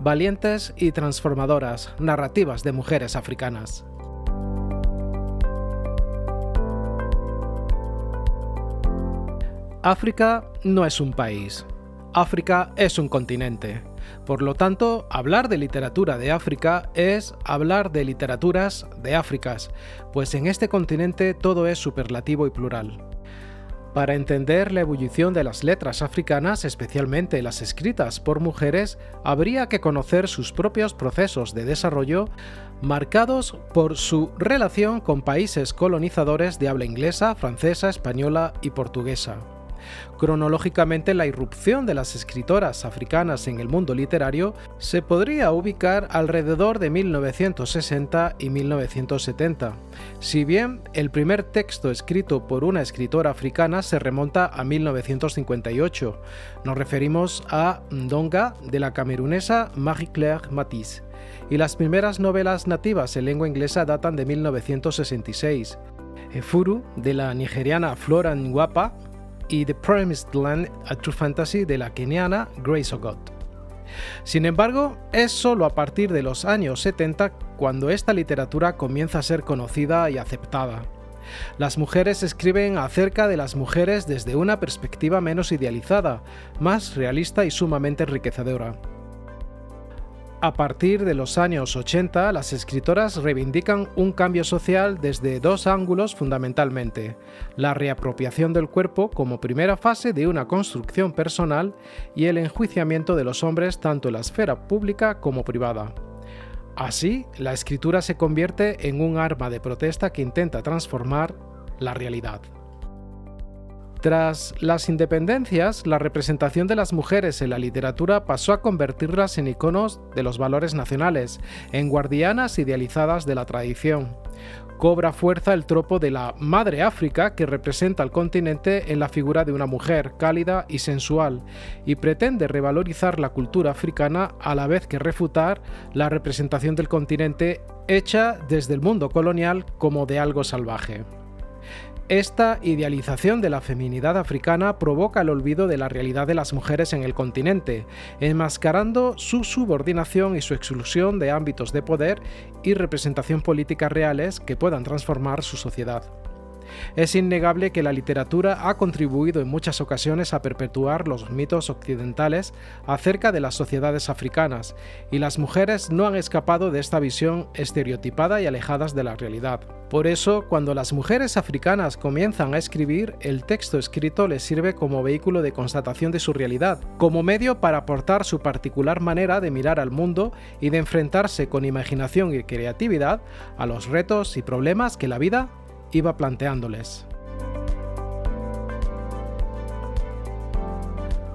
valientes y transformadoras narrativas de mujeres africanas. África no es un país, África es un continente. Por lo tanto, hablar de literatura de África es hablar de literaturas de Áfricas, pues en este continente todo es superlativo y plural. Para entender la ebullición de las letras africanas, especialmente las escritas por mujeres, habría que conocer sus propios procesos de desarrollo marcados por su relación con países colonizadores de habla inglesa, francesa, española y portuguesa. Cronológicamente, la irrupción de las escritoras africanas en el mundo literario se podría ubicar alrededor de 1960 y 1970. Si bien el primer texto escrito por una escritora africana se remonta a 1958, nos referimos a Ndonga de la camerunesa Marie-Claire Matisse, y las primeras novelas nativas en lengua inglesa datan de 1966. Efuru de la nigeriana Flora Nwapa y The Promised Land, A True Fantasy de la keniana Grace Ogot. Sin embargo, es solo a partir de los años 70 cuando esta literatura comienza a ser conocida y aceptada. Las mujeres escriben acerca de las mujeres desde una perspectiva menos idealizada, más realista y sumamente enriquecedora. A partir de los años 80, las escritoras reivindican un cambio social desde dos ángulos fundamentalmente, la reapropiación del cuerpo como primera fase de una construcción personal y el enjuiciamiento de los hombres tanto en la esfera pública como privada. Así, la escritura se convierte en un arma de protesta que intenta transformar la realidad. Tras las independencias, la representación de las mujeres en la literatura pasó a convertirlas en iconos de los valores nacionales, en guardianas idealizadas de la tradición. Cobra fuerza el tropo de la Madre África que representa al continente en la figura de una mujer cálida y sensual, y pretende revalorizar la cultura africana a la vez que refutar la representación del continente hecha desde el mundo colonial como de algo salvaje. Esta idealización de la feminidad africana provoca el olvido de la realidad de las mujeres en el continente, enmascarando su subordinación y su exclusión de ámbitos de poder y representación política reales que puedan transformar su sociedad. Es innegable que la literatura ha contribuido en muchas ocasiones a perpetuar los mitos occidentales acerca de las sociedades africanas, y las mujeres no han escapado de esta visión estereotipada y alejadas de la realidad. Por eso, cuando las mujeres africanas comienzan a escribir, el texto escrito les sirve como vehículo de constatación de su realidad, como medio para aportar su particular manera de mirar al mundo y de enfrentarse con imaginación y creatividad a los retos y problemas que la vida iba planteándoles.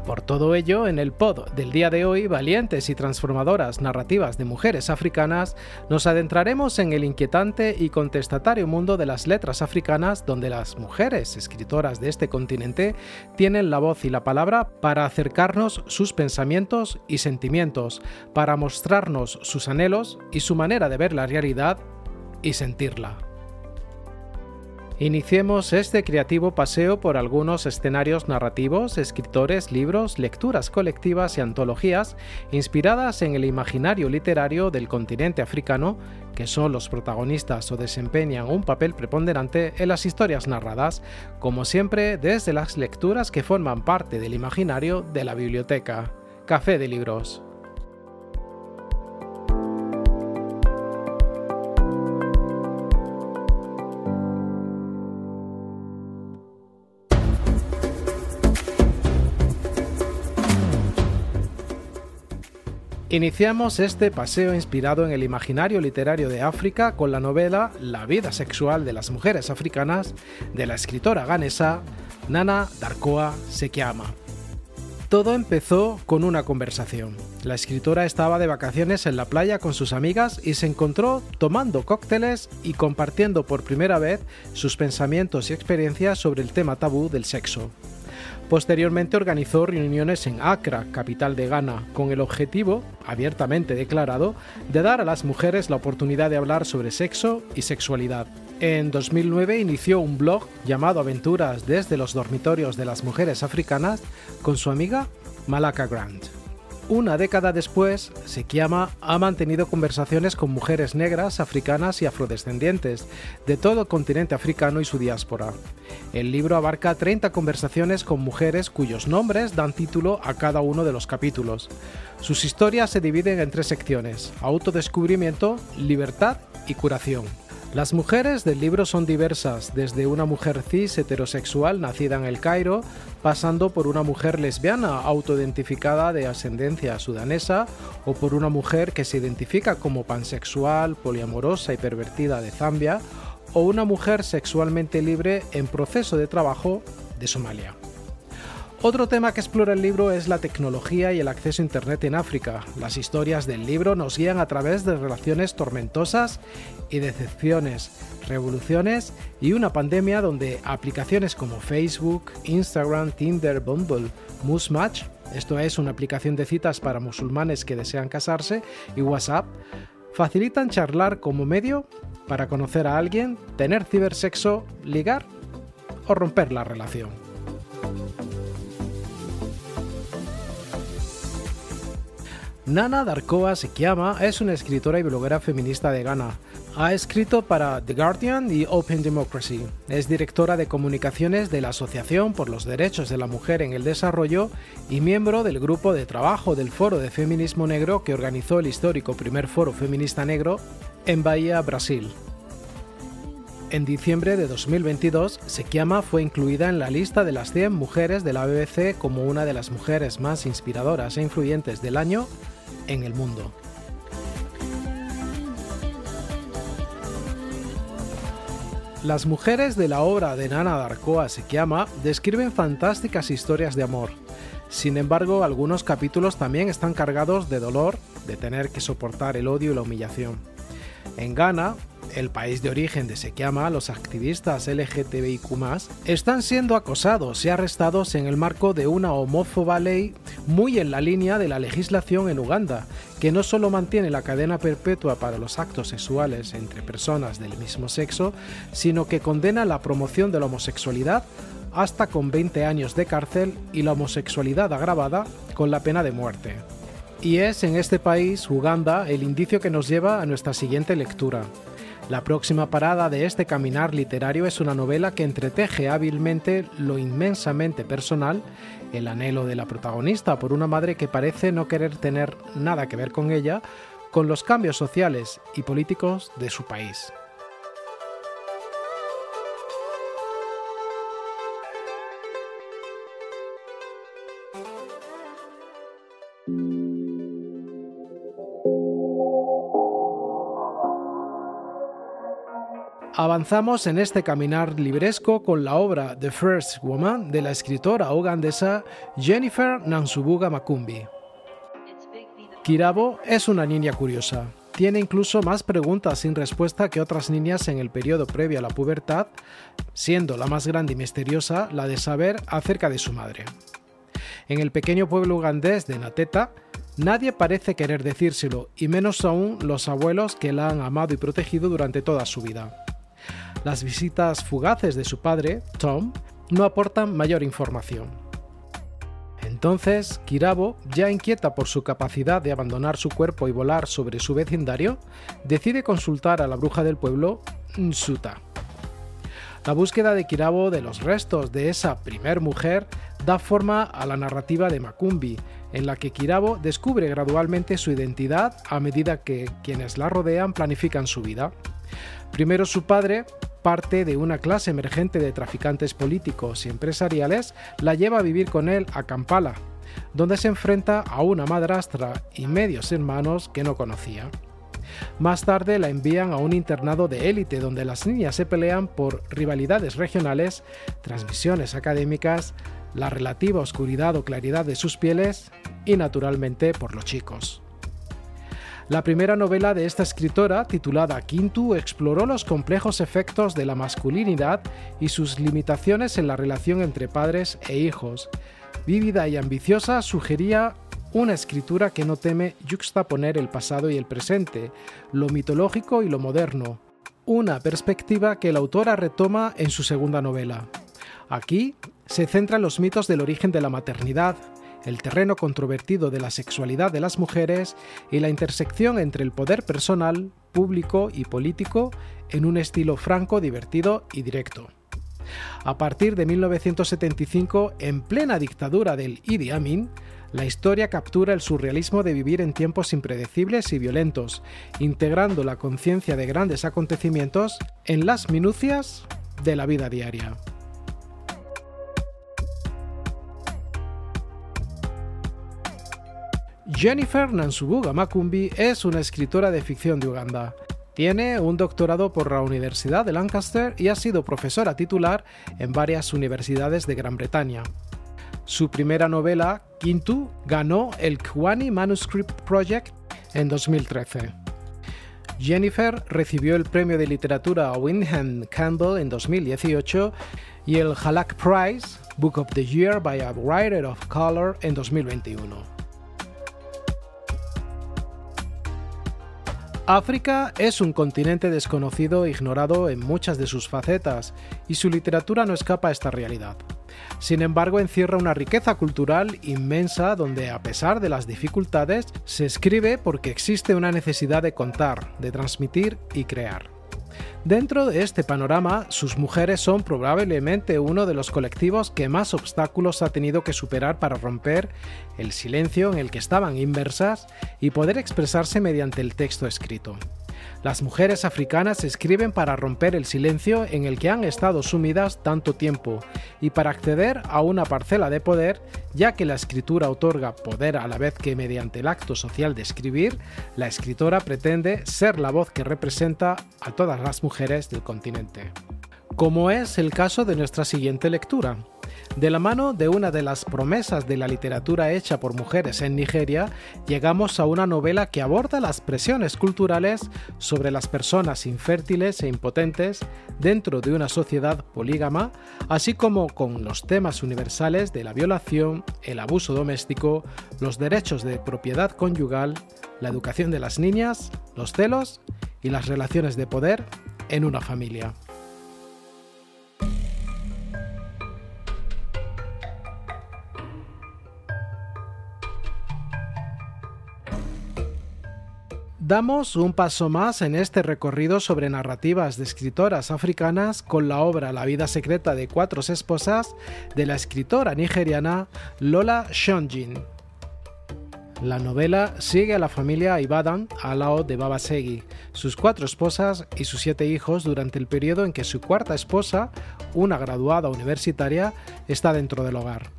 Por todo ello, en el pod del día de hoy, valientes y transformadoras narrativas de mujeres africanas, nos adentraremos en el inquietante y contestatario mundo de las letras africanas donde las mujeres escritoras de este continente tienen la voz y la palabra para acercarnos sus pensamientos y sentimientos, para mostrarnos sus anhelos y su manera de ver la realidad y sentirla. Iniciemos este creativo paseo por algunos escenarios narrativos, escritores, libros, lecturas colectivas y antologías inspiradas en el imaginario literario del continente africano, que son los protagonistas o desempeñan un papel preponderante en las historias narradas, como siempre desde las lecturas que forman parte del imaginario de la biblioteca. Café de Libros. Iniciamos este paseo inspirado en el imaginario literario de África con la novela La vida sexual de las mujeres africanas de la escritora ganesa Nana Darkoa Sekiama. Todo empezó con una conversación. La escritora estaba de vacaciones en la playa con sus amigas y se encontró tomando cócteles y compartiendo por primera vez sus pensamientos y experiencias sobre el tema tabú del sexo. Posteriormente organizó reuniones en Accra, capital de Ghana, con el objetivo, abiertamente declarado, de dar a las mujeres la oportunidad de hablar sobre sexo y sexualidad. En 2009 inició un blog llamado Aventuras desde los dormitorios de las mujeres africanas con su amiga Malaka Grant. Una década después, Sekiama ha mantenido conversaciones con mujeres negras, africanas y afrodescendientes de todo el continente africano y su diáspora. El libro abarca 30 conversaciones con mujeres cuyos nombres dan título a cada uno de los capítulos. Sus historias se dividen en tres secciones, autodescubrimiento, libertad y curación. Las mujeres del libro son diversas, desde una mujer cis heterosexual nacida en el Cairo, pasando por una mujer lesbiana autoidentificada de ascendencia sudanesa, o por una mujer que se identifica como pansexual, poliamorosa y pervertida de Zambia, o una mujer sexualmente libre en proceso de trabajo de Somalia. Otro tema que explora el libro es la tecnología y el acceso a Internet en África. Las historias del libro nos guían a través de relaciones tormentosas y decepciones, revoluciones y una pandemia donde aplicaciones como Facebook, Instagram, Tinder, Bumble, Match, esto es una aplicación de citas para musulmanes que desean casarse, y WhatsApp, facilitan charlar como medio para conocer a alguien, tener cibersexo, ligar o romper la relación. Nana Darkoa Sekiama es una escritora y bloguera feminista de Ghana. Ha escrito para The Guardian y Open Democracy. Es directora de comunicaciones de la Asociación por los Derechos de la Mujer en el Desarrollo y miembro del grupo de trabajo del Foro de Feminismo Negro que organizó el histórico primer Foro Feminista Negro en Bahía, Brasil. En diciembre de 2022, Sekiama fue incluida en la lista de las 100 mujeres de la BBC como una de las mujeres más inspiradoras e influyentes del año en el mundo. Las mujeres de la obra de Nana Darkoa Sekiama describen fantásticas historias de amor. Sin embargo, algunos capítulos también están cargados de dolor, de tener que soportar el odio y la humillación. En Ghana, el país de origen de Sekiama, los activistas LGTBIQ están siendo acosados y arrestados en el marco de una homófoba ley muy en la línea de la legislación en Uganda, que no solo mantiene la cadena perpetua para los actos sexuales entre personas del mismo sexo, sino que condena la promoción de la homosexualidad hasta con 20 años de cárcel y la homosexualidad agravada con la pena de muerte. Y es en este país, Uganda, el indicio que nos lleva a nuestra siguiente lectura. La próxima parada de este caminar literario es una novela que entreteje hábilmente lo inmensamente personal, el anhelo de la protagonista por una madre que parece no querer tener nada que ver con ella, con los cambios sociales y políticos de su país. Avanzamos en este caminar libresco con la obra The First Woman de la escritora ugandesa Jennifer Nansubuga Makumbi. Kirabo es una niña curiosa. Tiene incluso más preguntas sin respuesta que otras niñas en el periodo previo a la pubertad, siendo la más grande y misteriosa la de saber acerca de su madre. En el pequeño pueblo ugandés de Nateta, nadie parece querer decírselo, y menos aún los abuelos que la han amado y protegido durante toda su vida. Las visitas fugaces de su padre, Tom, no aportan mayor información. Entonces, Kirabo, ya inquieta por su capacidad de abandonar su cuerpo y volar sobre su vecindario, decide consultar a la bruja del pueblo, Nsuta. La búsqueda de Kirabo de los restos de esa primer mujer da forma a la narrativa de Makumbi, en la que Kirabo descubre gradualmente su identidad a medida que quienes la rodean planifican su vida. Primero su padre, parte de una clase emergente de traficantes políticos y empresariales, la lleva a vivir con él a Kampala. donde se enfrenta a una madrastra y medios hermanos que no conocía. Más tarde la envían a un internado de élite donde las niñas se pelean por rivalidades regionales, transmisiones académicas, la relativa oscuridad o claridad de sus pieles y naturalmente por los chicos. La primera novela de esta escritora, titulada Quintu, exploró los complejos efectos de la masculinidad y sus limitaciones en la relación entre padres e hijos. Vívida y ambiciosa, sugería una escritura que no teme juxtaponer el pasado y el presente, lo mitológico y lo moderno, una perspectiva que la autora retoma en su segunda novela. Aquí se centran los mitos del origen de la maternidad, el terreno controvertido de la sexualidad de las mujeres y la intersección entre el poder personal, público y político en un estilo franco, divertido y directo. A partir de 1975, en plena dictadura del Idi Amin, la historia captura el surrealismo de vivir en tiempos impredecibles y violentos, integrando la conciencia de grandes acontecimientos en las minucias de la vida diaria. Jennifer Nansubuga Makumbi es una escritora de ficción de Uganda. Tiene un doctorado por la Universidad de Lancaster y ha sido profesora titular en varias universidades de Gran Bretaña. Su primera novela, Kintu, ganó el Kwani Manuscript Project en 2013. Jennifer recibió el premio de literatura Wyndham Campbell en 2018 y el Halak Prize, Book of the Year by a Writer of Color en 2021. África es un continente desconocido e ignorado en muchas de sus facetas, y su literatura no escapa a esta realidad. Sin embargo, encierra una riqueza cultural inmensa donde, a pesar de las dificultades, se escribe porque existe una necesidad de contar, de transmitir y crear. Dentro de este panorama, sus mujeres son probablemente uno de los colectivos que más obstáculos ha tenido que superar para romper el silencio en el que estaban inversas y poder expresarse mediante el texto escrito. Las mujeres africanas escriben para romper el silencio en el que han estado sumidas tanto tiempo y para acceder a una parcela de poder, ya que la escritura otorga poder a la vez que mediante el acto social de escribir, la escritora pretende ser la voz que representa a todas las mujeres del continente. Como es el caso de nuestra siguiente lectura. De la mano de una de las promesas de la literatura hecha por mujeres en Nigeria, llegamos a una novela que aborda las presiones culturales sobre las personas infértiles e impotentes dentro de una sociedad polígama, así como con los temas universales de la violación, el abuso doméstico, los derechos de propiedad conyugal, la educación de las niñas, los celos y las relaciones de poder en una familia. Damos un paso más en este recorrido sobre narrativas de escritoras africanas con la obra La vida secreta de cuatro esposas de la escritora nigeriana Lola Shonjin. La novela sigue a la familia Ibadan al lado de Baba Segi, sus cuatro esposas y sus siete hijos durante el periodo en que su cuarta esposa, una graduada universitaria, está dentro del hogar.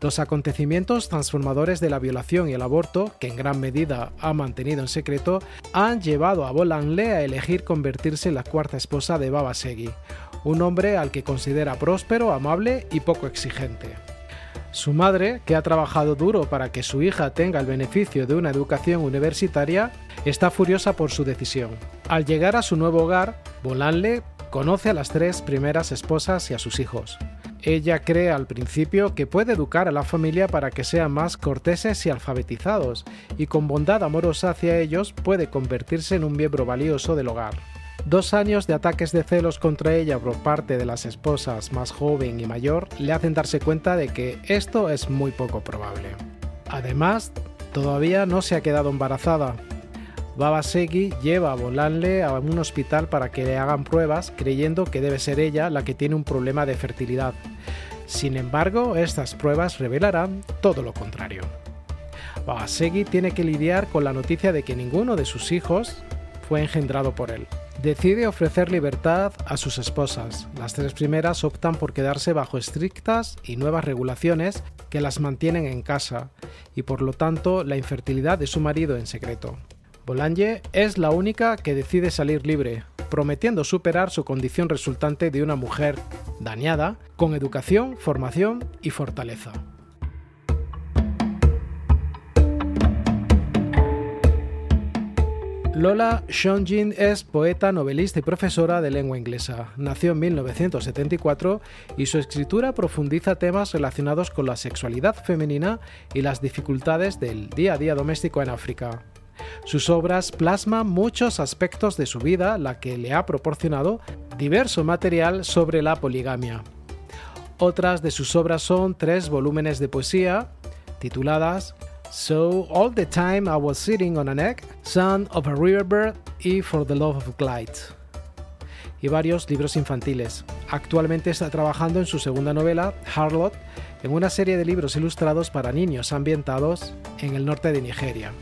Los acontecimientos transformadores de la violación y el aborto, que en gran medida ha mantenido en secreto, han llevado a Bolanle a elegir convertirse en la cuarta esposa de Baba Segui, un hombre al que considera próspero, amable y poco exigente. Su madre, que ha trabajado duro para que su hija tenga el beneficio de una educación universitaria, está furiosa por su decisión. Al llegar a su nuevo hogar, Bolanle conoce a las tres primeras esposas y a sus hijos. Ella cree al principio que puede educar a la familia para que sean más corteses y alfabetizados, y con bondad amorosa hacia ellos puede convertirse en un miembro valioso del hogar. Dos años de ataques de celos contra ella por parte de las esposas más joven y mayor le hacen darse cuenta de que esto es muy poco probable. Además, todavía no se ha quedado embarazada, Baba Segi lleva a Bolanle a un hospital para que le hagan pruebas creyendo que debe ser ella la que tiene un problema de fertilidad. Sin embargo, estas pruebas revelarán todo lo contrario. Baba Segi tiene que lidiar con la noticia de que ninguno de sus hijos fue engendrado por él. Decide ofrecer libertad a sus esposas. Las tres primeras optan por quedarse bajo estrictas y nuevas regulaciones que las mantienen en casa y por lo tanto la infertilidad de su marido en secreto. Boulanger es la única que decide salir libre, prometiendo superar su condición resultante de una mujer dañada con educación, formación y fortaleza. Lola Shonjin es poeta, novelista y profesora de lengua inglesa. Nació en 1974 y su escritura profundiza temas relacionados con la sexualidad femenina y las dificultades del día a día doméstico en África. Sus obras plasman muchos aspectos de su vida, la que le ha proporcionado diverso material sobre la poligamia. Otras de sus obras son tres volúmenes de poesía, tituladas So All the Time I Was Sitting on an Egg, Son of a Riverbird y For the Love of Glide. Y varios libros infantiles. Actualmente está trabajando en su segunda novela, Harlot, en una serie de libros ilustrados para niños ambientados en el norte de Nigeria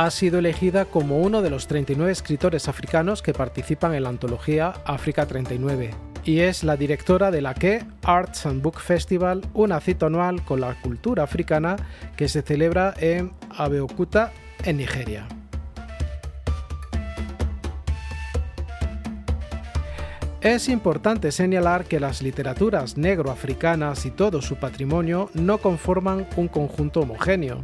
ha sido elegida como uno de los 39 escritores africanos que participan en la antología África 39 y es la directora de la que Arts and Book Festival, una cita anual con la cultura africana que se celebra en Abeokuta, en Nigeria. Es importante señalar que las literaturas negro-africanas y todo su patrimonio no conforman un conjunto homogéneo.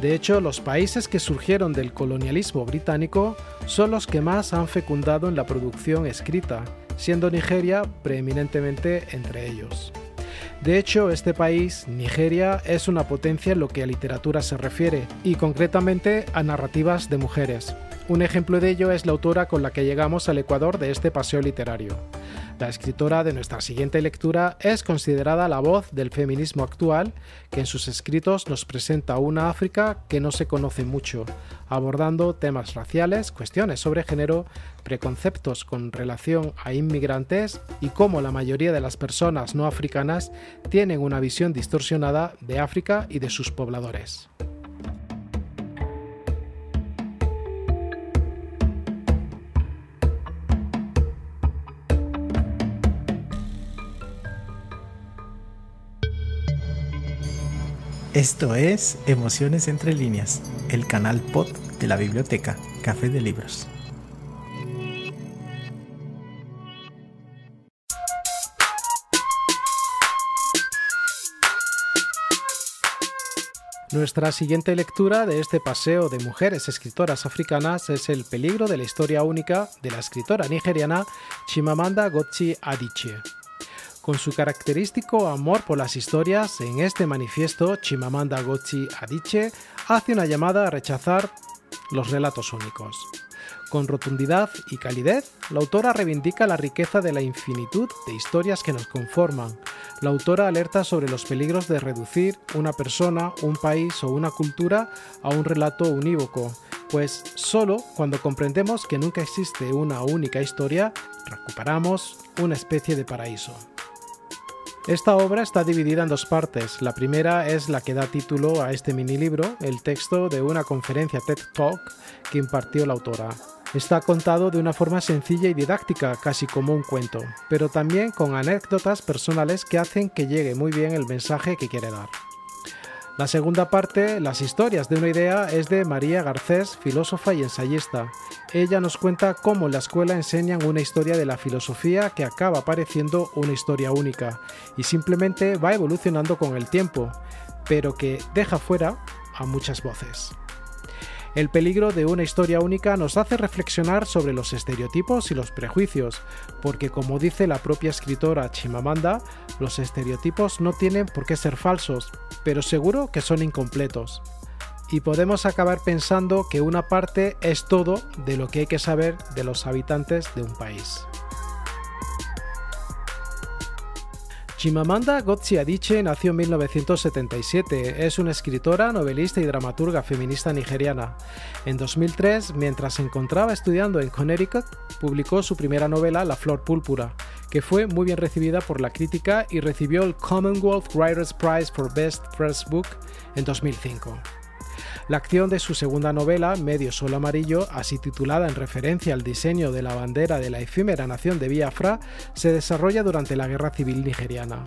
De hecho, los países que surgieron del colonialismo británico son los que más han fecundado en la producción escrita, siendo Nigeria preeminentemente entre ellos. De hecho, este país, Nigeria, es una potencia en lo que a literatura se refiere, y concretamente a narrativas de mujeres. Un ejemplo de ello es la autora con la que llegamos al Ecuador de este paseo literario. La escritora de nuestra siguiente lectura es considerada la voz del feminismo actual, que en sus escritos nos presenta una África que no se conoce mucho, abordando temas raciales, cuestiones sobre género, preconceptos con relación a inmigrantes y cómo la mayoría de las personas no africanas tienen una visión distorsionada de África y de sus pobladores. Esto es Emociones entre líneas, el canal pod de la biblioteca Café de Libros. Nuestra siguiente lectura de este paseo de mujeres escritoras africanas es El peligro de la historia única de la escritora nigeriana Chimamanda Ngozi Adichie. Con su característico amor por las historias, en este manifiesto Chimamanda Ngozi Adichie hace una llamada a rechazar los relatos únicos. Con rotundidad y calidez, la autora reivindica la riqueza de la infinitud de historias que nos conforman. La autora alerta sobre los peligros de reducir una persona, un país o una cultura a un relato unívoco, pues solo cuando comprendemos que nunca existe una única historia, recuperamos una especie de paraíso. Esta obra está dividida en dos partes. La primera es la que da título a este mini libro, el texto de una conferencia TED Talk que impartió la autora. Está contado de una forma sencilla y didáctica, casi como un cuento, pero también con anécdotas personales que hacen que llegue muy bien el mensaje que quiere dar. La segunda parte, Las historias de una idea, es de María Garcés, filósofa y ensayista. Ella nos cuenta cómo en la escuela enseñan una historia de la filosofía que acaba pareciendo una historia única y simplemente va evolucionando con el tiempo, pero que deja fuera a muchas voces. El peligro de una historia única nos hace reflexionar sobre los estereotipos y los prejuicios, porque como dice la propia escritora Chimamanda, los estereotipos no tienen por qué ser falsos, pero seguro que son incompletos. Y podemos acabar pensando que una parte es todo de lo que hay que saber de los habitantes de un país. Chimamanda Ngozi Adichie nació en 1977. Es una escritora, novelista y dramaturga feminista nigeriana. En 2003, mientras se encontraba estudiando en Connecticut, publicó su primera novela, La Flor Púrpura, que fue muy bien recibida por la crítica y recibió el Commonwealth Writers Prize for Best First Book en 2005. La acción de su segunda novela, Medio Sol Amarillo, así titulada en referencia al diseño de la bandera de la efímera nación de Biafra, se desarrolla durante la Guerra Civil Nigeriana.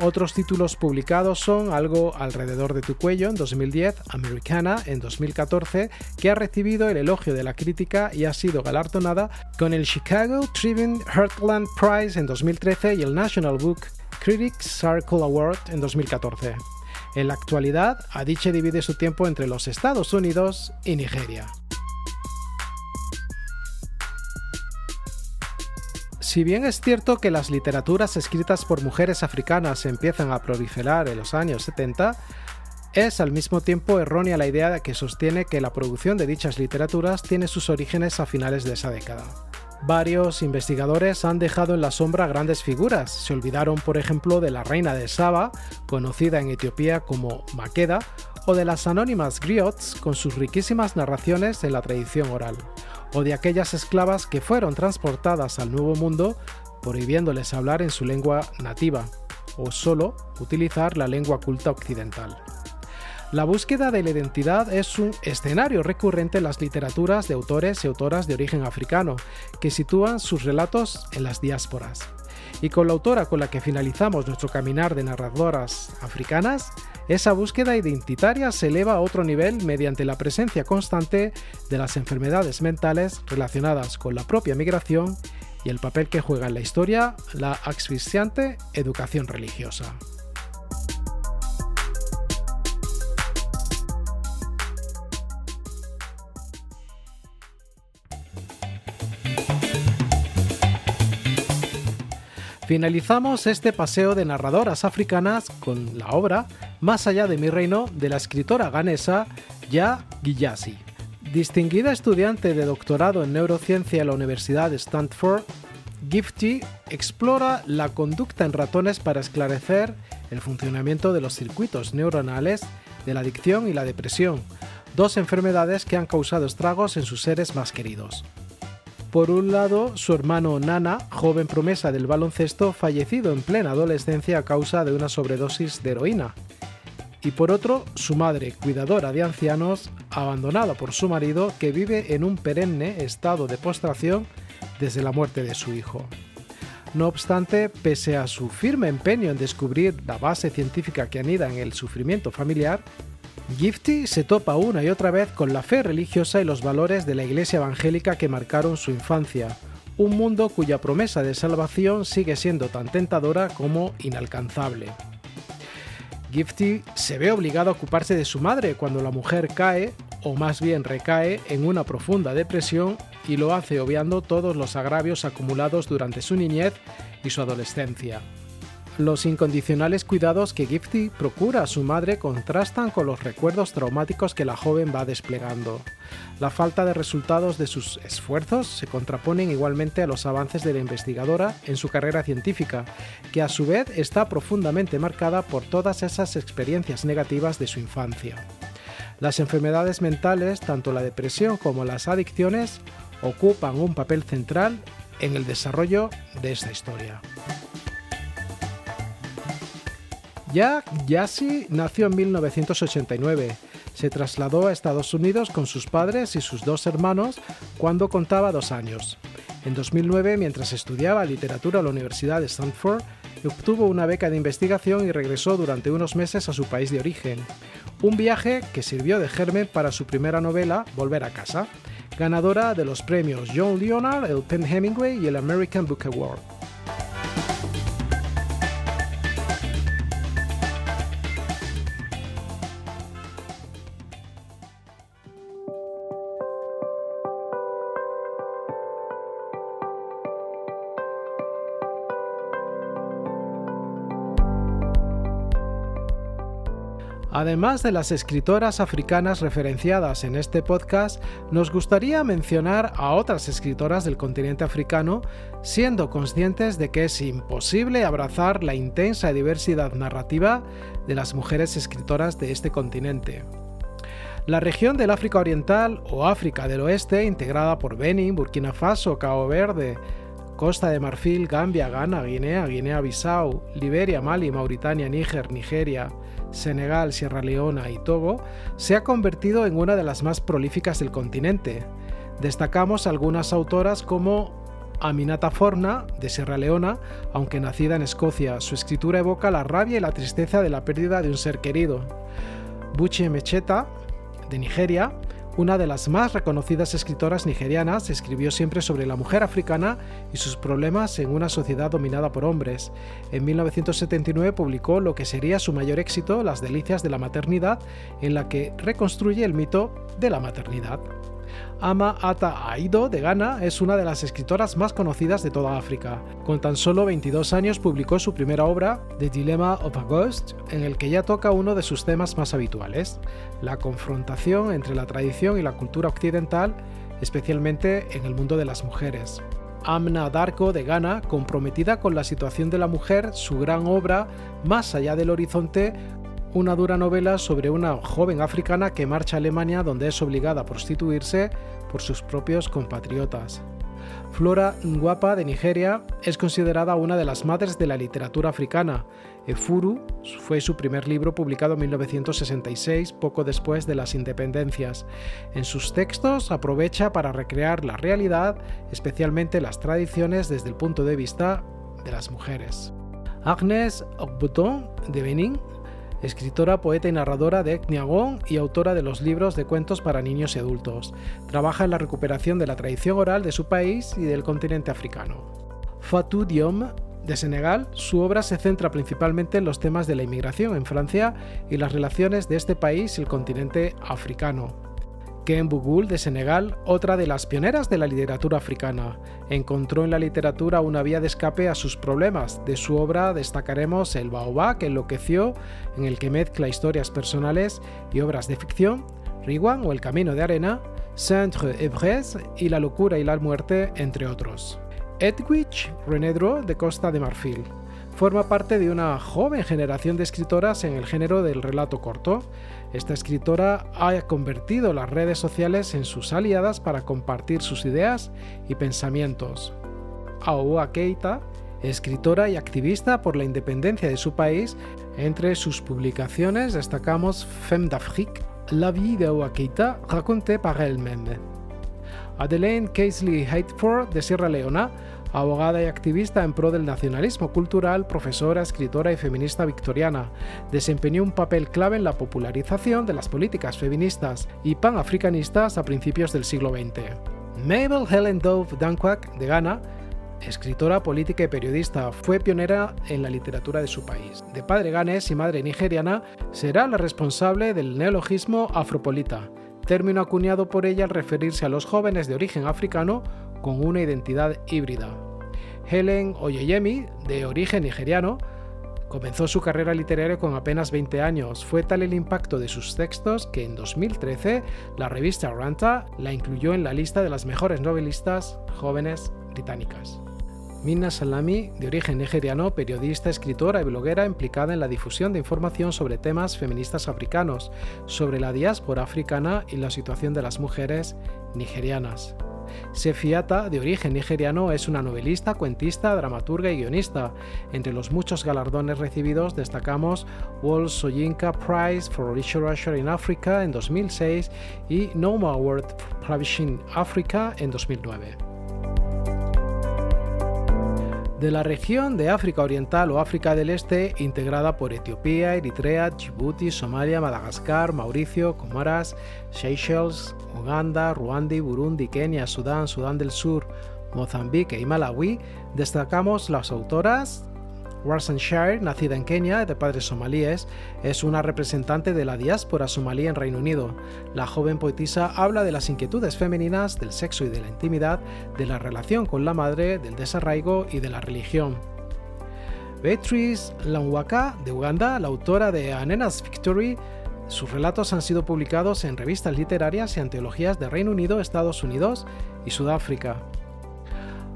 Otros títulos publicados son Algo alrededor de tu cuello en 2010, Americana en 2014, que ha recibido el elogio de la crítica y ha sido galardonada con el Chicago Tribune Heartland Prize en 2013 y el National Book Critics Circle Award en 2014. En la actualidad, Adichie divide su tiempo entre los Estados Unidos y Nigeria. Si bien es cierto que las literaturas escritas por mujeres africanas empiezan a proliferar en los años 70, es al mismo tiempo errónea la idea que sostiene que la producción de dichas literaturas tiene sus orígenes a finales de esa década. Varios investigadores han dejado en la sombra grandes figuras. Se olvidaron, por ejemplo, de la reina de Saba, conocida en Etiopía como Makeda, o de las anónimas griots con sus riquísimas narraciones en la tradición oral, o de aquellas esclavas que fueron transportadas al Nuevo Mundo prohibiéndoles hablar en su lengua nativa, o solo utilizar la lengua culta occidental. La búsqueda de la identidad es un escenario recurrente en las literaturas de autores y autoras de origen africano, que sitúan sus relatos en las diásporas. Y con la autora con la que finalizamos nuestro caminar de narradoras africanas, esa búsqueda identitaria se eleva a otro nivel mediante la presencia constante de las enfermedades mentales relacionadas con la propia migración y el papel que juega en la historia la asfixiante educación religiosa. Finalizamos este paseo de narradoras africanas con la obra Más allá de mi reino de la escritora ganesa Ya Giyasi. Distinguida estudiante de doctorado en neurociencia en la Universidad de Stanford, Gifty explora la conducta en ratones para esclarecer el funcionamiento de los circuitos neuronales de la adicción y la depresión, dos enfermedades que han causado estragos en sus seres más queridos. Por un lado, su hermano Nana, joven promesa del baloncesto, fallecido en plena adolescencia a causa de una sobredosis de heroína. Y por otro, su madre, cuidadora de ancianos, abandonada por su marido, que vive en un perenne estado de postración desde la muerte de su hijo. No obstante, pese a su firme empeño en descubrir la base científica que anida en el sufrimiento familiar, Gifty se topa una y otra vez con la fe religiosa y los valores de la Iglesia evangélica que marcaron su infancia, un mundo cuya promesa de salvación sigue siendo tan tentadora como inalcanzable. Gifty se ve obligado a ocuparse de su madre cuando la mujer cae, o más bien recae, en una profunda depresión y lo hace obviando todos los agravios acumulados durante su niñez y su adolescencia. Los incondicionales cuidados que Gifty procura a su madre contrastan con los recuerdos traumáticos que la joven va desplegando. La falta de resultados de sus esfuerzos se contraponen igualmente a los avances de la investigadora en su carrera científica, que a su vez está profundamente marcada por todas esas experiencias negativas de su infancia. Las enfermedades mentales, tanto la depresión como las adicciones, ocupan un papel central en el desarrollo de esta historia. Jack Yassi nació en 1989. Se trasladó a Estados Unidos con sus padres y sus dos hermanos cuando contaba dos años. En 2009, mientras estudiaba literatura en la Universidad de Stanford, obtuvo una beca de investigación y regresó durante unos meses a su país de origen. Un viaje que sirvió de germen para su primera novela, Volver a casa, ganadora de los premios John Leonard, el Penn Hemingway y el American Book Award. Además de las escritoras africanas referenciadas en este podcast, nos gustaría mencionar a otras escritoras del continente africano, siendo conscientes de que es imposible abrazar la intensa diversidad narrativa de las mujeres escritoras de este continente. La región del África Oriental o África del Oeste, integrada por Benin, Burkina Faso, Cabo Verde, Costa de Marfil, Gambia, Ghana, Guinea, Guinea-Bissau, Liberia, Mali, Mauritania, Níger, Nigeria, Senegal, Sierra Leona y Togo, se ha convertido en una de las más prolíficas del continente. Destacamos algunas autoras como Aminata Forna, de Sierra Leona, aunque nacida en Escocia. Su escritura evoca la rabia y la tristeza de la pérdida de un ser querido. Buche Mecheta, de Nigeria, una de las más reconocidas escritoras nigerianas, escribió siempre sobre la mujer africana y sus problemas en una sociedad dominada por hombres. En 1979 publicó lo que sería su mayor éxito, Las Delicias de la Maternidad, en la que reconstruye el mito de la maternidad. Ama Ata Aido de Ghana es una de las escritoras más conocidas de toda África. Con tan solo 22 años publicó su primera obra, The Dilemma of a Ghost, en el que ya toca uno de sus temas más habituales, la confrontación entre la tradición y la cultura occidental, especialmente en el mundo de las mujeres. Amna Darko de Ghana, comprometida con la situación de la mujer, su gran obra, Más allá del horizonte, una dura novela sobre una joven africana que marcha a Alemania donde es obligada a prostituirse por sus propios compatriotas. Flora Nguapa de Nigeria es considerada una de las madres de la literatura africana. Efuru fue su primer libro publicado en 1966, poco después de las independencias. En sus textos aprovecha para recrear la realidad, especialmente las tradiciones desde el punto de vista de las mujeres. Agnes Okbuton de Benin escritora, poeta y narradora de Etniagón y autora de los libros de cuentos para niños y adultos. Trabaja en la recuperación de la tradición oral de su país y del continente africano. Fatou Diom de Senegal, su obra se centra principalmente en los temas de la inmigración en Francia y las relaciones de este país y el continente africano. Ken Bugul de Senegal, otra de las pioneras de la literatura africana, encontró en la literatura una vía de escape a sus problemas. De su obra destacaremos El Baobab, que enloqueció, en el que mezcla historias personales y obras de ficción, Riwan o El Camino de Arena, Saint-Evres y La locura y la muerte, entre otros. Edwidge Renedro de Costa de Marfil forma parte de una joven generación de escritoras en el género del relato corto. Esta escritora ha convertido las redes sociales en sus aliadas para compartir sus ideas y pensamientos. Aoua Keita, escritora y activista por la independencia de su país, entre sus publicaciones destacamos Femme d'Afrique, La vie de Keita racontée par elle-même. Madeleine Casely Hateford de Sierra Leona abogada y activista en pro del nacionalismo cultural, profesora, escritora y feminista victoriana. Desempeñó un papel clave en la popularización de las políticas feministas y panafricanistas a principios del siglo XX. Mabel Helen Dove Danquak, de Ghana, escritora, política y periodista, fue pionera en la literatura de su país. De padre ganés y madre nigeriana, será la responsable del neologismo afropolita, término acuñado por ella al referirse a los jóvenes de origen africano con una identidad híbrida. Helen Oyeyemi, de origen nigeriano, comenzó su carrera literaria con apenas 20 años. Fue tal el impacto de sus textos que en 2013 la revista Ranta la incluyó en la lista de las mejores novelistas jóvenes británicas. Minna Salami, de origen nigeriano, periodista, escritora y bloguera implicada en la difusión de información sobre temas feministas africanos, sobre la diáspora africana y la situación de las mujeres nigerianas. Sefiata, de origen nigeriano, es una novelista, cuentista, dramaturga y guionista. Entre los muchos galardones recibidos destacamos World Soyinka Prize for Literature in Africa en 2006 y Noma Award for Publishing Africa en 2009 de la región de África Oriental o África del Este, integrada por Etiopía, Eritrea, Djibouti, Somalia, Madagascar, Mauricio, Comoras, Seychelles, Uganda, Ruanda, Burundi, Kenia, Sudán, Sudán del Sur, Mozambique y Malawi, destacamos las autoras Warsan Shire, nacida en Kenia de padres somalíes, es una representante de la diáspora somalí en Reino Unido. La joven poetisa habla de las inquietudes femeninas, del sexo y de la intimidad, de la relación con la madre, del desarraigo y de la religión. Beatrice Langwaka, de Uganda, la autora de Anena's Victory, sus relatos han sido publicados en revistas literarias y antologías de Reino Unido, Estados Unidos y Sudáfrica.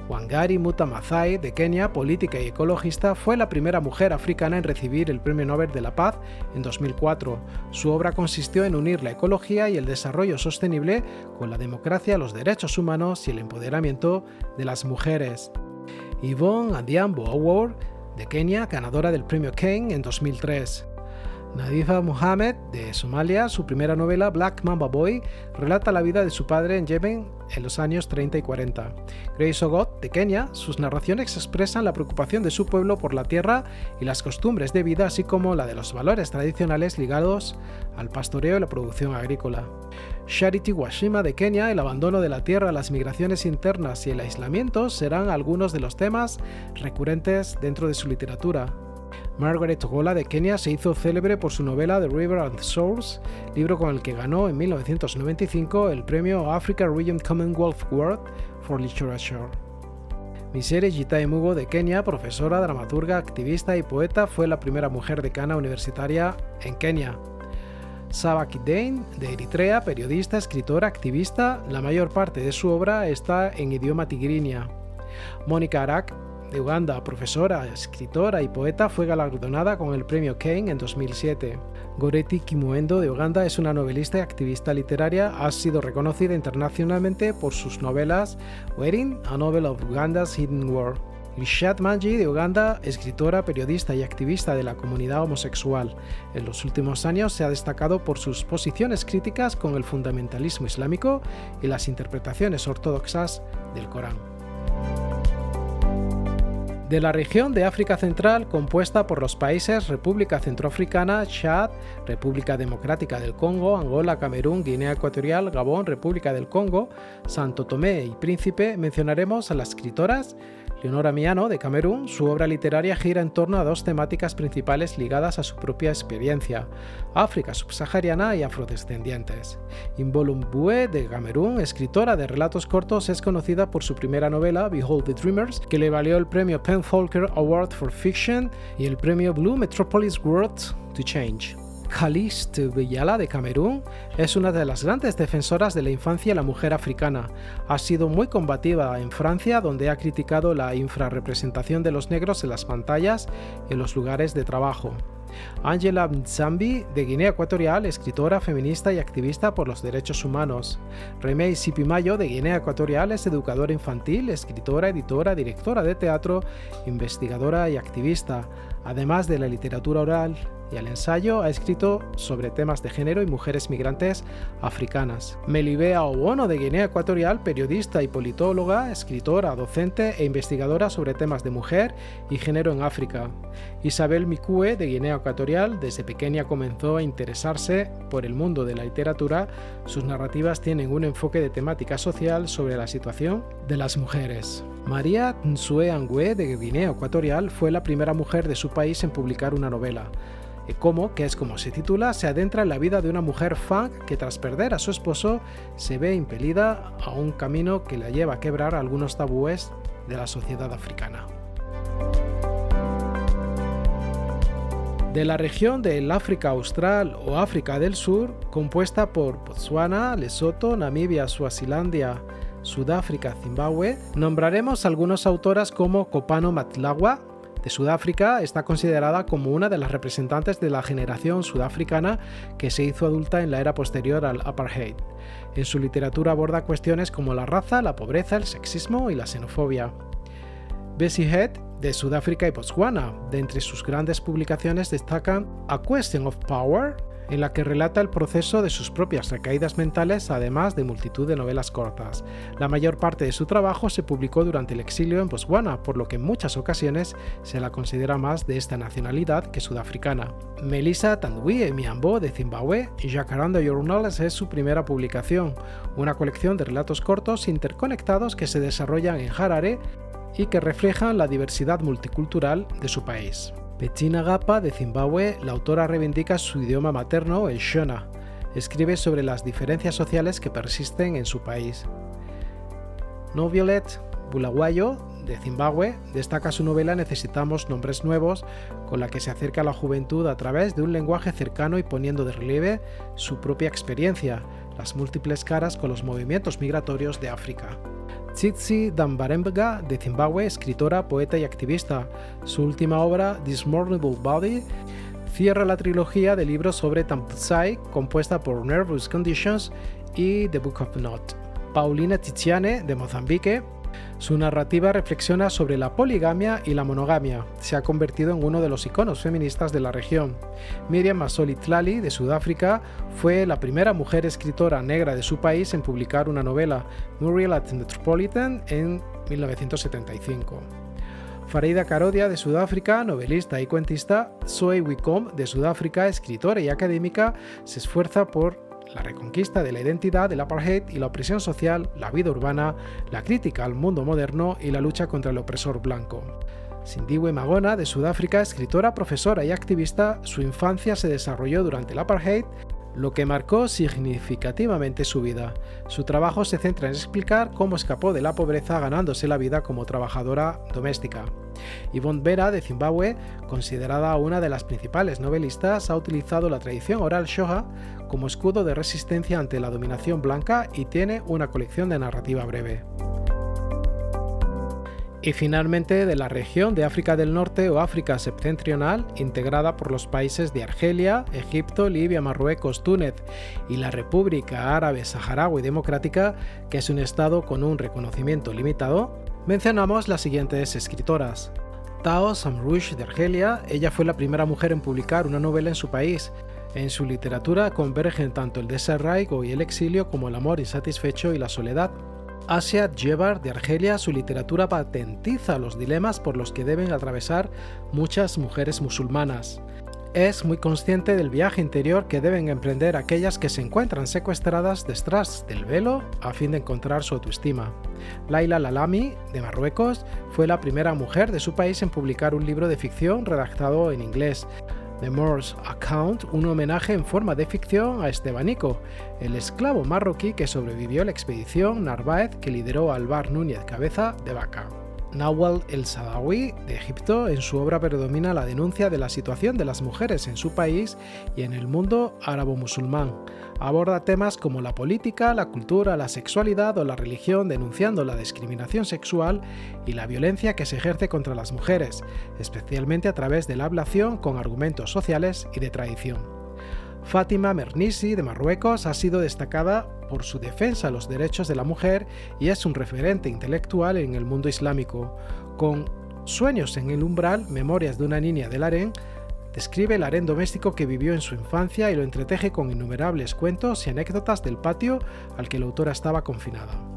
Wangari Maathai, de Kenia, política y ecologista, fue la primera mujer africana en recibir el Premio Nobel de la Paz en 2004. Su obra consistió en unir la ecología y el desarrollo sostenible con la democracia, los derechos humanos y el empoderamiento de las mujeres. Yvonne Adhiambo Award, de Kenia, ganadora del Premio Kane en 2003. Nadifa Mohamed, de Somalia, su primera novela, Black Mamba Boy, relata la vida de su padre en Yemen en los años 30 y 40. Grace Ogot, de Kenia, sus narraciones expresan la preocupación de su pueblo por la tierra y las costumbres de vida, así como la de los valores tradicionales ligados al pastoreo y la producción agrícola. Charity Washima de Kenia, el abandono de la tierra, las migraciones internas y el aislamiento serán algunos de los temas recurrentes dentro de su literatura. Margaret Ogola de Kenia se hizo célebre por su novela The River and Souls, libro con el que ganó en 1995 el premio Africa Region Commonwealth Award for Literature. Misere Jitai Mugo de Kenia, profesora, dramaturga, activista y poeta, fue la primera mujer decana universitaria en Kenia. Saba Kidein, de Eritrea, periodista, escritora, activista, la mayor parte de su obra está en idioma tigrinia. Mónica Arak, de Uganda, profesora, escritora y poeta, fue galardonada con el premio Kane en 2007. Goretti Kimuendo de Uganda es una novelista y activista literaria. Ha sido reconocida internacionalmente por sus novelas Wedding, A Novel of Uganda's Hidden World. Irshat Manji de Uganda, escritora, periodista y activista de la comunidad homosexual. En los últimos años se ha destacado por sus posiciones críticas con el fundamentalismo islámico y las interpretaciones ortodoxas del Corán de la región de África Central compuesta por los países República Centroafricana, Chad, República Democrática del Congo, Angola, Camerún, Guinea Ecuatorial, Gabón, República del Congo, Santo Tomé y Príncipe, mencionaremos a las escritoras Leonora Miano, de Camerún, su obra literaria gira en torno a dos temáticas principales ligadas a su propia experiencia, África subsahariana y afrodescendientes. Involum Bue, de Camerún, escritora de relatos cortos, es conocida por su primera novela, Behold the Dreamers, que le valió el premio Penn Folker Award for Fiction y el premio Blue Metropolis World to Change. Khalist Beyala de Camerún es una de las grandes defensoras de la infancia y la mujer africana. Ha sido muy combativa en Francia, donde ha criticado la infrarrepresentación de los negros en las pantallas y en los lugares de trabajo. Angela Mzambi, de Guinea Ecuatorial, escritora, feminista y activista por los derechos humanos. Remey Sipimayo, de Guinea Ecuatorial, es educadora infantil, escritora, editora, directora de teatro, investigadora y activista, además de la literatura oral y al ensayo ha escrito sobre temas de género y mujeres migrantes africanas. Melibea Obono de Guinea Ecuatorial, periodista y politóloga, escritora, docente e investigadora sobre temas de mujer y género en África. Isabel Mikue de Guinea Ecuatorial, desde pequeña comenzó a interesarse por el mundo de la literatura. Sus narrativas tienen un enfoque de temática social sobre la situación de las mujeres. María Nsue Angüe de Guinea Ecuatorial fue la primera mujer de su país en publicar una novela. Como, que es como se titula, se adentra en la vida de una mujer funk que tras perder a su esposo se ve impelida a un camino que la lleva a quebrar algunos tabúes de la sociedad africana. De la región del África Austral o África del Sur, compuesta por Botswana, Lesoto, Namibia, Suazilandia, Sudáfrica, Zimbabue, nombraremos algunas autoras como Kopano Matlawa, de Sudáfrica está considerada como una de las representantes de la generación sudafricana que se hizo adulta en la era posterior al apartheid. En su literatura aborda cuestiones como la raza, la pobreza, el sexismo y la xenofobia. Bessie Head, de Sudáfrica y Botswana, de entre sus grandes publicaciones destacan A Question of Power, en la que relata el proceso de sus propias recaídas mentales, además de multitud de novelas cortas. La mayor parte de su trabajo se publicó durante el exilio en Botswana, por lo que en muchas ocasiones se la considera más de esta nacionalidad que sudafricana. Melissa Tandwi Miambo de Zimbabue Jacaranda Journals es su primera publicación, una colección de relatos cortos interconectados que se desarrollan en Harare y que reflejan la diversidad multicultural de su país. Bettina Gapa, de Zimbabue, la autora reivindica su idioma materno, el Shona. Escribe sobre las diferencias sociales que persisten en su país. No Violet Bulawayo, de Zimbabue, destaca su novela Necesitamos nombres nuevos, con la que se acerca a la juventud a través de un lenguaje cercano y poniendo de relieve su propia experiencia, las múltiples caras con los movimientos migratorios de África. Tsitsi Dambarembga, de Zimbabue, escritora, poeta y activista. Su última obra, This Mournable Body, cierra la trilogía de libros sobre Tampusai, compuesta por Nervous Conditions y The Book of Not. Paulina Tiziane, de Mozambique, Su narrativa reflexiona sobre la poligamia y la monogamia. Se ha convertido en uno de los iconos feministas de la región. Miriam Masoli Tlali, de Sudáfrica, fue la primera mujer escritora negra de su país en publicar una novela, Muriel at Metropolitan, en 1975. Farida Karodia de Sudáfrica, novelista y cuentista, Zoe Wicom de Sudáfrica, escritora y académica, se esfuerza por la reconquista de la identidad del apartheid y la opresión social, la vida urbana, la crítica al mundo moderno y la lucha contra el opresor blanco. Sindiwe Magona, de Sudáfrica, escritora, profesora y activista, su infancia se desarrolló durante el apartheid lo que marcó significativamente su vida. Su trabajo se centra en explicar cómo escapó de la pobreza ganándose la vida como trabajadora doméstica. Yvonne Vera, de Zimbabue, considerada una de las principales novelistas, ha utilizado la tradición oral Shoha como escudo de resistencia ante la dominación blanca y tiene una colección de narrativa breve y finalmente de la región de África del Norte o África septentrional, integrada por los países de Argelia, Egipto, Libia, Marruecos, Túnez y la República Árabe Saharaui Democrática, que es un estado con un reconocimiento limitado, mencionamos las siguientes escritoras. Tao Samrouche de Argelia, ella fue la primera mujer en publicar una novela en su país. En su literatura convergen tanto el desarraigo y el exilio como el amor insatisfecho y la soledad. Asia Djebar de Argelia, su literatura patentiza los dilemas por los que deben atravesar muchas mujeres musulmanas. Es muy consciente del viaje interior que deben emprender aquellas que se encuentran secuestradas detrás del velo a fin de encontrar su autoestima. Laila Lalami, de Marruecos, fue la primera mujer de su país en publicar un libro de ficción redactado en inglés, The Morse Account, un homenaje en forma de ficción a Estebanico, el esclavo marroquí que sobrevivió a la expedición Narváez que lideró Alvar Núñez Cabeza de Vaca. Nawal el Sadawi, de Egipto, en su obra predomina la denuncia de la situación de las mujeres en su país y en el mundo árabo-musulmán Aborda temas como la política, la cultura, la sexualidad o la religión, denunciando la discriminación sexual y la violencia que se ejerce contra las mujeres, especialmente a través de la ablación con argumentos sociales y de tradición. Fátima Mernisi de Marruecos ha sido destacada por su defensa a los derechos de la mujer y es un referente intelectual en el mundo islámico. Con Sueños en el umbral, Memorias de una niña del harén, Describe el harén doméstico que vivió en su infancia y lo entreteje con innumerables cuentos y anécdotas del patio al que la autora estaba confinada.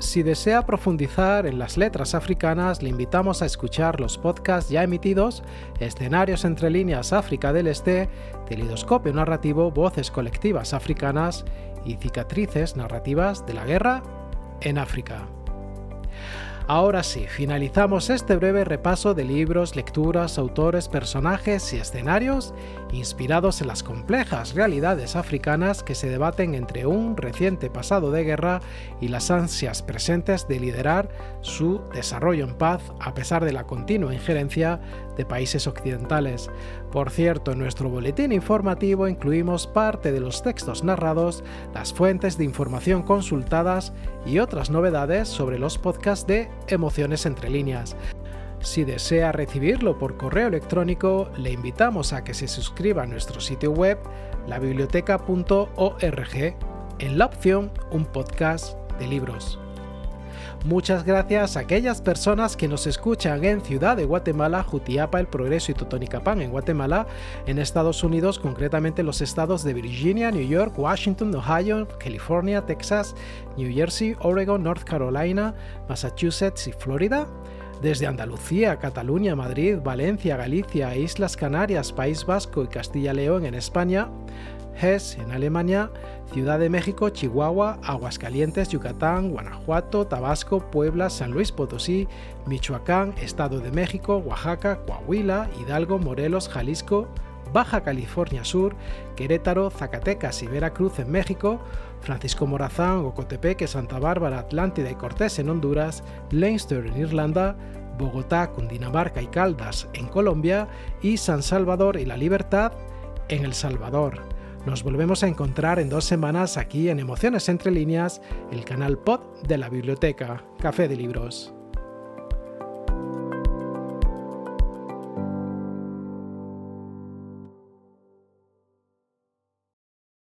Si desea profundizar en las letras africanas, le invitamos a escuchar los podcasts ya emitidos, Escenarios entre líneas África del Este, Telidoscopio narrativo, Voces colectivas africanas y Cicatrices narrativas de la guerra en África. Ahora sí, finalizamos este breve repaso de libros, lecturas, autores, personajes y escenarios inspirados en las complejas realidades africanas que se debaten entre un reciente pasado de guerra y las ansias presentes de liderar su desarrollo en paz a pesar de la continua injerencia de países occidentales. Por cierto, en nuestro boletín informativo incluimos parte de los textos narrados, las fuentes de información consultadas y otras novedades sobre los podcasts de Emociones entre líneas. Si desea recibirlo por correo electrónico, le invitamos a que se suscriba a nuestro sitio web, labiblioteca.org, en la opción Un podcast de libros. Muchas gracias a aquellas personas que nos escuchan en Ciudad de Guatemala, Jutiapa, El Progreso y Totonicapán en Guatemala, en Estados Unidos, concretamente los estados de Virginia, New York, Washington, Ohio, California, Texas, New Jersey, Oregon, North Carolina, Massachusetts y Florida. Desde Andalucía, Cataluña, Madrid, Valencia, Galicia, Islas Canarias, País Vasco y Castilla-León en España, Hesse en Alemania, Ciudad de México, Chihuahua, Aguascalientes, Yucatán, Guanajuato, Tabasco, Puebla, San Luis Potosí, Michoacán, Estado de México, Oaxaca, Coahuila, Hidalgo, Morelos, Jalisco, Baja California Sur, Querétaro, Zacatecas y Veracruz en México, Francisco Morazán, Ocotepeque, Santa Bárbara, Atlántida y Cortés en Honduras, Leinster en Irlanda, Bogotá, Cundinamarca y Caldas en Colombia y San Salvador y La Libertad en El Salvador. Nos volvemos a encontrar en dos semanas aquí en Emociones entre líneas, el canal pod de la biblioteca Café de Libros.